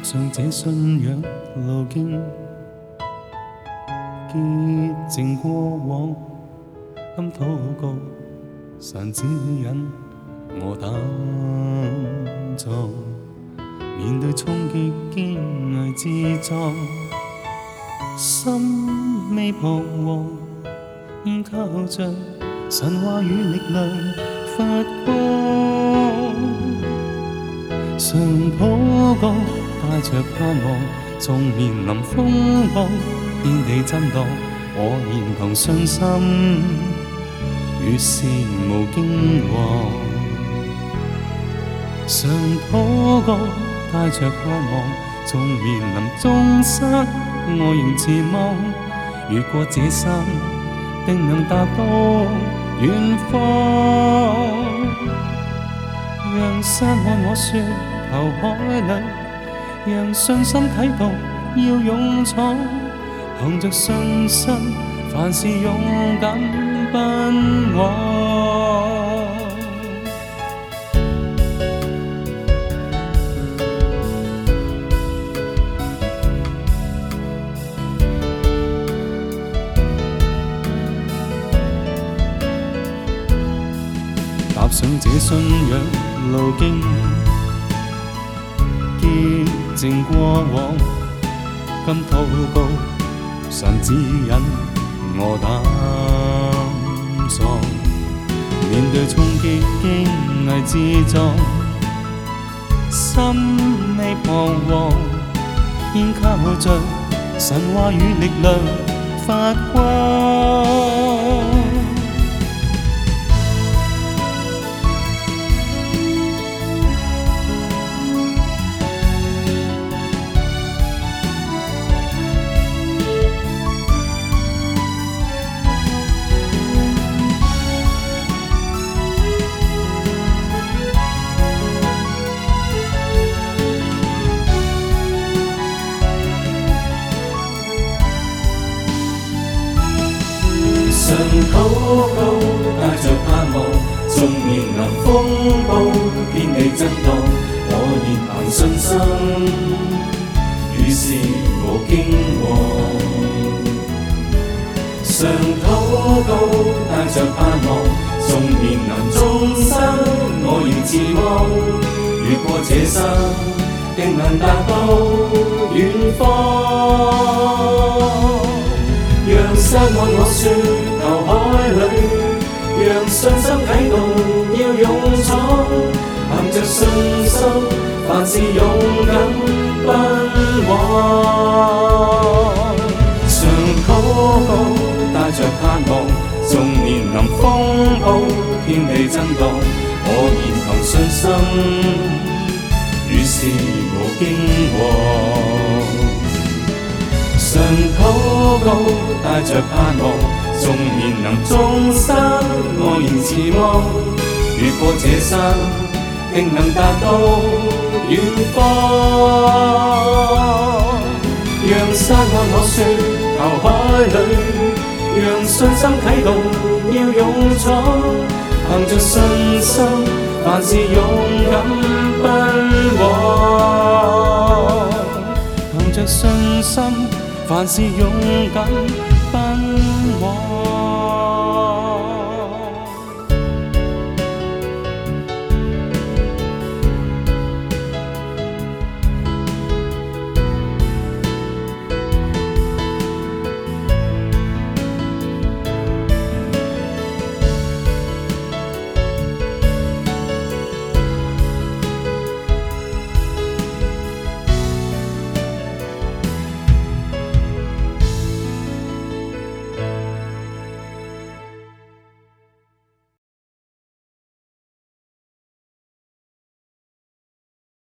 踏上这信仰路径，洁净过往。甘祷告，神指引我胆壮。面对冲击，坚毅自强，心未彷徨。靠著神话与力量发光，常祷告。帶着盼望，縱面臨風浪，遍地震盪，我仍憑信心，越是無驚惶。常禱告，帶着盼望，縱面臨中失，我仍自望，越過這山，定能達到遠方。讓山看我説，投海裏。让信心启动，要勇闯，凭着信心，凡事勇敢奔往。踏上这信仰路径。静过往，今报告，神指引我胆壮。面对冲击，惊危之中，心未彷徨，偏靠着神话与力量发光。常禱告，帶着盼望，縱面臨風暴，遍地震盪，我仍憑信心，遇事無驚惶。常禱告，帶着盼望，縱面臨眾生，我仍自望，越過這生，定能達到遠方。讓失望我説。信心启动，要勇闯，凭着信心，凡事勇敢奔往。常祷告，带着盼望，纵然临风暴，天地震荡，我仍凭信心，遇事无惊惶。常祷告，带着盼望。縱然能終生，我仍自望越過這山，定能達到遠方。讓山安可説投海裏，讓信心啟動要勇闖，憑着信心凡事勇敢奔往，憑着信心凡事勇敢。